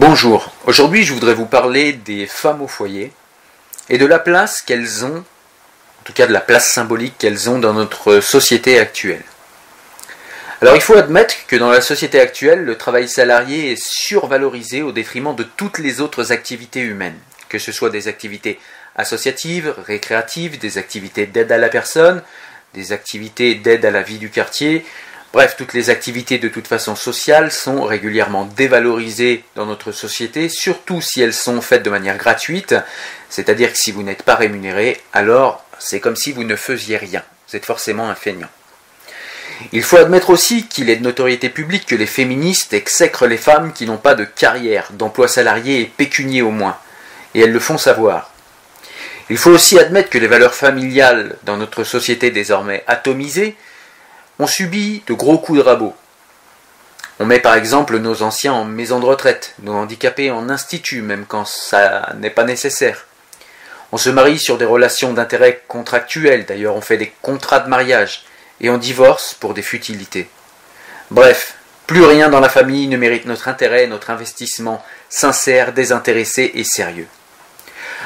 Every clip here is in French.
Bonjour, aujourd'hui je voudrais vous parler des femmes au foyer et de la place qu'elles ont, en tout cas de la place symbolique qu'elles ont dans notre société actuelle. Alors il faut admettre que dans la société actuelle, le travail salarié est survalorisé au détriment de toutes les autres activités humaines, que ce soit des activités associatives, récréatives, des activités d'aide à la personne, des activités d'aide à la vie du quartier, Bref, toutes les activités de toute façon sociale sont régulièrement dévalorisées dans notre société, surtout si elles sont faites de manière gratuite, c'est-à-dire que si vous n'êtes pas rémunéré, alors c'est comme si vous ne faisiez rien. Vous êtes forcément un feignant. Il faut admettre aussi qu'il est de notoriété publique que les féministes exècrent les femmes qui n'ont pas de carrière, d'emploi salarié et pécunier au moins, et elles le font savoir. Il faut aussi admettre que les valeurs familiales dans notre société désormais atomisée on subit de gros coups de rabot. On met par exemple nos anciens en maison de retraite, nos handicapés en institut, même quand ça n'est pas nécessaire. On se marie sur des relations d'intérêt contractuels, d'ailleurs on fait des contrats de mariage, et on divorce pour des futilités. Bref, plus rien dans la famille ne mérite notre intérêt, notre investissement sincère, désintéressé et sérieux.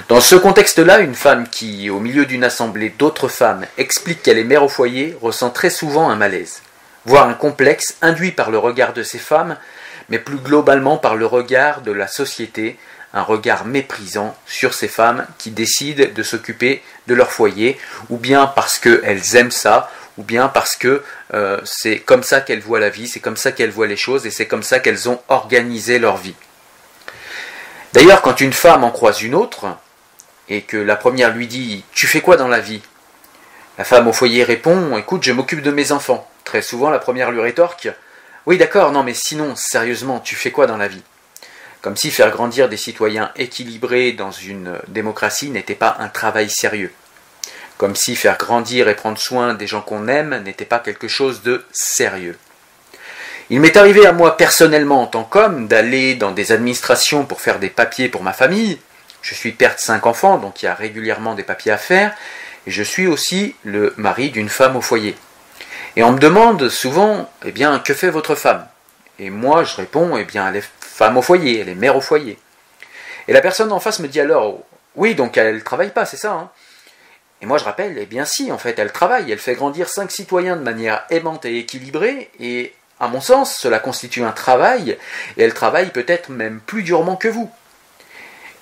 Dans ce contexte-là, une femme qui, au milieu d'une assemblée d'autres femmes, explique qu'elle est mère au foyer, ressent très souvent un malaise, voire un complexe induit par le regard de ces femmes, mais plus globalement par le regard de la société, un regard méprisant sur ces femmes qui décident de s'occuper de leur foyer, ou bien parce qu'elles aiment ça, ou bien parce que euh, c'est comme ça qu'elles voient la vie, c'est comme ça qu'elles voient les choses, et c'est comme ça qu'elles ont organisé leur vie. D'ailleurs, quand une femme en croise une autre, et que la première lui dit Tu fais quoi dans la vie? La femme au foyer répond Écoute, je m'occupe de mes enfants. Très souvent, la première lui rétorque Oui, d'accord, non, mais sinon, sérieusement, tu fais quoi dans la vie? Comme si faire grandir des citoyens équilibrés dans une démocratie n'était pas un travail sérieux. Comme si faire grandir et prendre soin des gens qu'on aime n'était pas quelque chose de sérieux. Il m'est arrivé à moi personnellement en tant qu'homme d'aller dans des administrations pour faire des papiers pour ma famille. Je suis père de cinq enfants, donc il y a régulièrement des papiers à faire. Je suis aussi le mari d'une femme au foyer. Et on me demande souvent, eh bien, que fait votre femme? Et moi, je réponds, eh bien, elle est femme au foyer, elle est mère au foyer. Et la personne en face me dit alors, oui, donc elle ne travaille pas, c'est ça hein? Et moi, je rappelle, eh bien si, en fait, elle travaille, elle fait grandir cinq citoyens de manière aimante et équilibrée, et à mon sens, cela constitue un travail, et elle travaille peut-être même plus durement que vous.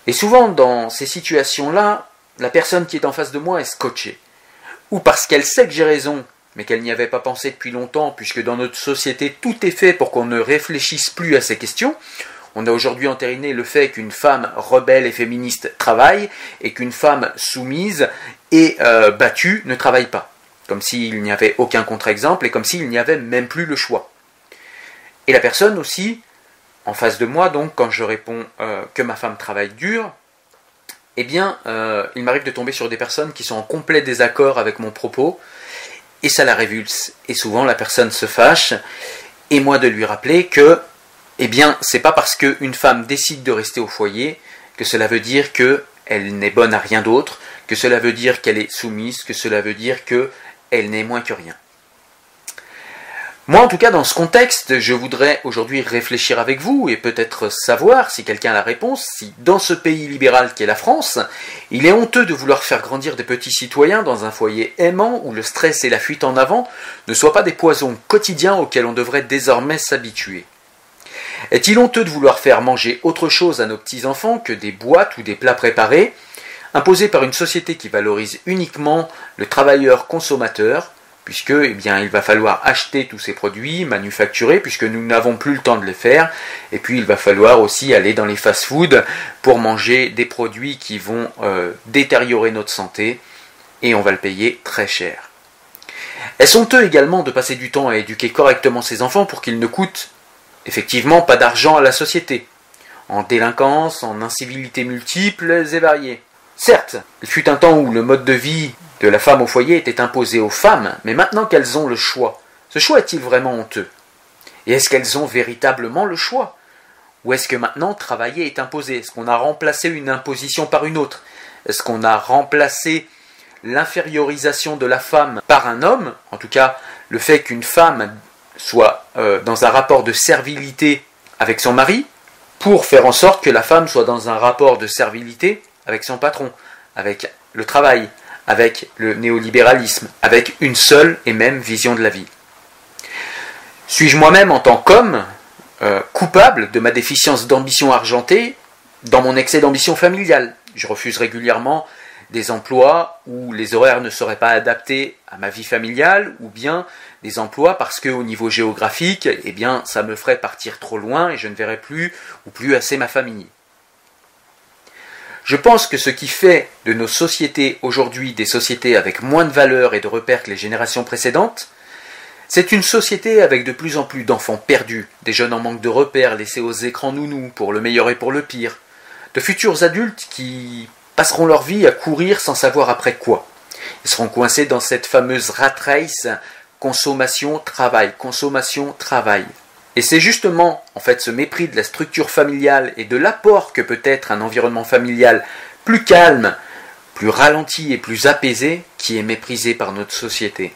Et souvent, dans ces situations-là, la personne qui est en face de moi est scotchée. Ou parce qu'elle sait que j'ai raison, mais qu'elle n'y avait pas pensé depuis longtemps, puisque dans notre société, tout est fait pour qu'on ne réfléchisse plus à ces questions. On a aujourd'hui entériné le fait qu'une femme rebelle et féministe travaille, et qu'une femme soumise et euh, battue ne travaille pas. Comme s'il n'y avait aucun contre-exemple, et comme s'il n'y avait même plus le choix. Et la personne aussi, en face de moi, donc, quand je réponds euh, que ma femme travaille dur, eh bien, euh, il m'arrive de tomber sur des personnes qui sont en complet désaccord avec mon propos, et ça la révulse. Et souvent, la personne se fâche, et moi de lui rappeler que, eh bien, c'est pas parce qu'une femme décide de rester au foyer que cela veut dire qu'elle n'est bonne à rien d'autre, que cela veut dire qu'elle est soumise, que cela veut dire qu'elle n'est moins que rien. Moi, en tout cas, dans ce contexte, je voudrais aujourd'hui réfléchir avec vous et peut-être savoir, si quelqu'un a la réponse, si dans ce pays libéral qu'est la France, il est honteux de vouloir faire grandir des petits citoyens dans un foyer aimant où le stress et la fuite en avant ne soient pas des poisons quotidiens auxquels on devrait désormais s'habituer. Est-il honteux de vouloir faire manger autre chose à nos petits-enfants que des boîtes ou des plats préparés, imposés par une société qui valorise uniquement le travailleur consommateur, puisque eh bien, il va falloir acheter tous ces produits manufacturés, puisque nous n'avons plus le temps de les faire, et puis il va falloir aussi aller dans les fast-foods pour manger des produits qui vont euh, détériorer notre santé, et on va le payer très cher. Est-ce honteux également de passer du temps à éduquer correctement ses enfants pour qu'ils ne coûtent effectivement pas d'argent à la société, en délinquance, en incivilités multiples et variées. Certes, il fut un temps où le mode de vie de la femme au foyer était imposé aux femmes, mais maintenant qu'elles ont le choix, ce choix est-il vraiment honteux? Et est-ce qu'elles ont véritablement le choix? Ou est-ce que maintenant travailler est imposé? Est-ce qu'on a remplacé une imposition par une autre? Est-ce qu'on a remplacé l'infériorisation de la femme par un homme? En tout cas, le fait qu'une femme soit euh, dans un rapport de servilité avec son mari pour faire en sorte que la femme soit dans un rapport de servilité avec son patron, avec le travail, avec le néolibéralisme, avec une seule et même vision de la vie. Suis-je moi-même en tant qu'homme euh, coupable de ma déficience d'ambition argentée dans mon excès d'ambition familiale? Je refuse régulièrement des emplois où les horaires ne seraient pas adaptés à ma vie familiale, ou bien des emplois parce que au niveau géographique, eh bien, ça me ferait partir trop loin et je ne verrais plus ou plus assez ma famille. Je pense que ce qui fait de nos sociétés aujourd'hui des sociétés avec moins de valeur et de repères que les générations précédentes, c'est une société avec de plus en plus d'enfants perdus, des jeunes en manque de repères laissés aux écrans nounous pour le meilleur et pour le pire, de futurs adultes qui passeront leur vie à courir sans savoir après quoi. Ils seront coincés dans cette fameuse rat race consommation, travail, consommation, travail. Et c'est justement, en fait, ce mépris de la structure familiale et de l'apport que peut être un environnement familial plus calme, plus ralenti et plus apaisé qui est méprisé par notre société.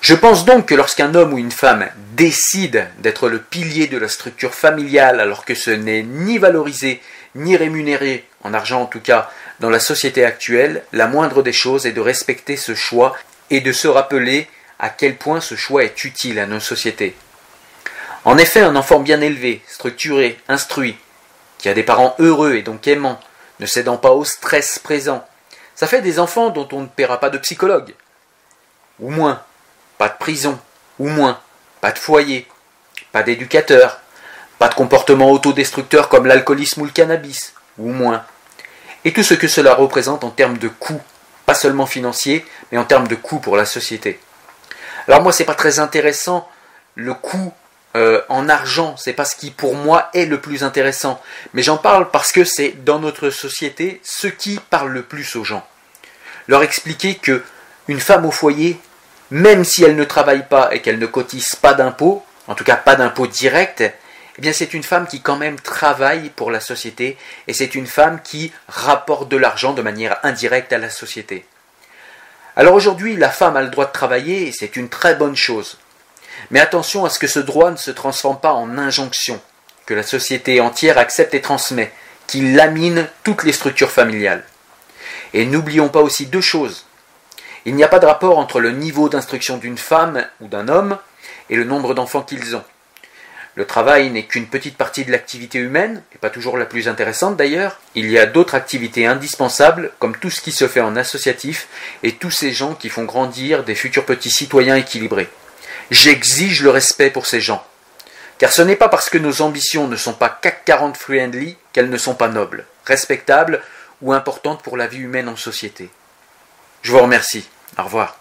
Je pense donc que lorsqu'un homme ou une femme décide d'être le pilier de la structure familiale alors que ce n'est ni valorisé ni rémunéré, en argent en tout cas, dans la société actuelle, la moindre des choses est de respecter ce choix et de se rappeler à quel point ce choix est utile à nos sociétés. En effet, un enfant bien élevé, structuré, instruit, qui a des parents heureux et donc aimants, ne cédant pas au stress présent, ça fait des enfants dont on ne paiera pas de psychologue. Ou moins, pas de prison, ou moins, pas de foyer, pas d'éducateur, pas de comportement autodestructeur comme l'alcoolisme ou le cannabis, ou moins. Et tout ce que cela représente en termes de coûts, pas seulement financiers, mais en termes de coûts pour la société. Alors moi, c'est pas très intéressant le coût euh, en argent, c'est pas ce qui pour moi est le plus intéressant. Mais j'en parle parce que c'est dans notre société ce qui parle le plus aux gens. Leur expliquer que une femme au foyer, même si elle ne travaille pas et qu'elle ne cotise pas d'impôts, en tout cas pas d'impôts directs, eh bien c'est une femme qui quand même travaille pour la société et c'est une femme qui rapporte de l'argent de manière indirecte à la société. Alors aujourd'hui, la femme a le droit de travailler et c'est une très bonne chose. Mais attention à ce que ce droit ne se transforme pas en injonction, que la société entière accepte et transmet, qui lamine toutes les structures familiales. Et n'oublions pas aussi deux choses. Il n'y a pas de rapport entre le niveau d'instruction d'une femme ou d'un homme et le nombre d'enfants qu'ils ont. Le travail n'est qu'une petite partie de l'activité humaine, et pas toujours la plus intéressante d'ailleurs. Il y a d'autres activités indispensables, comme tout ce qui se fait en associatif, et tous ces gens qui font grandir des futurs petits citoyens équilibrés. J'exige le respect pour ces gens. Car ce n'est pas parce que nos ambitions ne sont pas CAC 40 friendly qu'elles ne sont pas nobles, respectables ou importantes pour la vie humaine en société. Je vous remercie. Au revoir.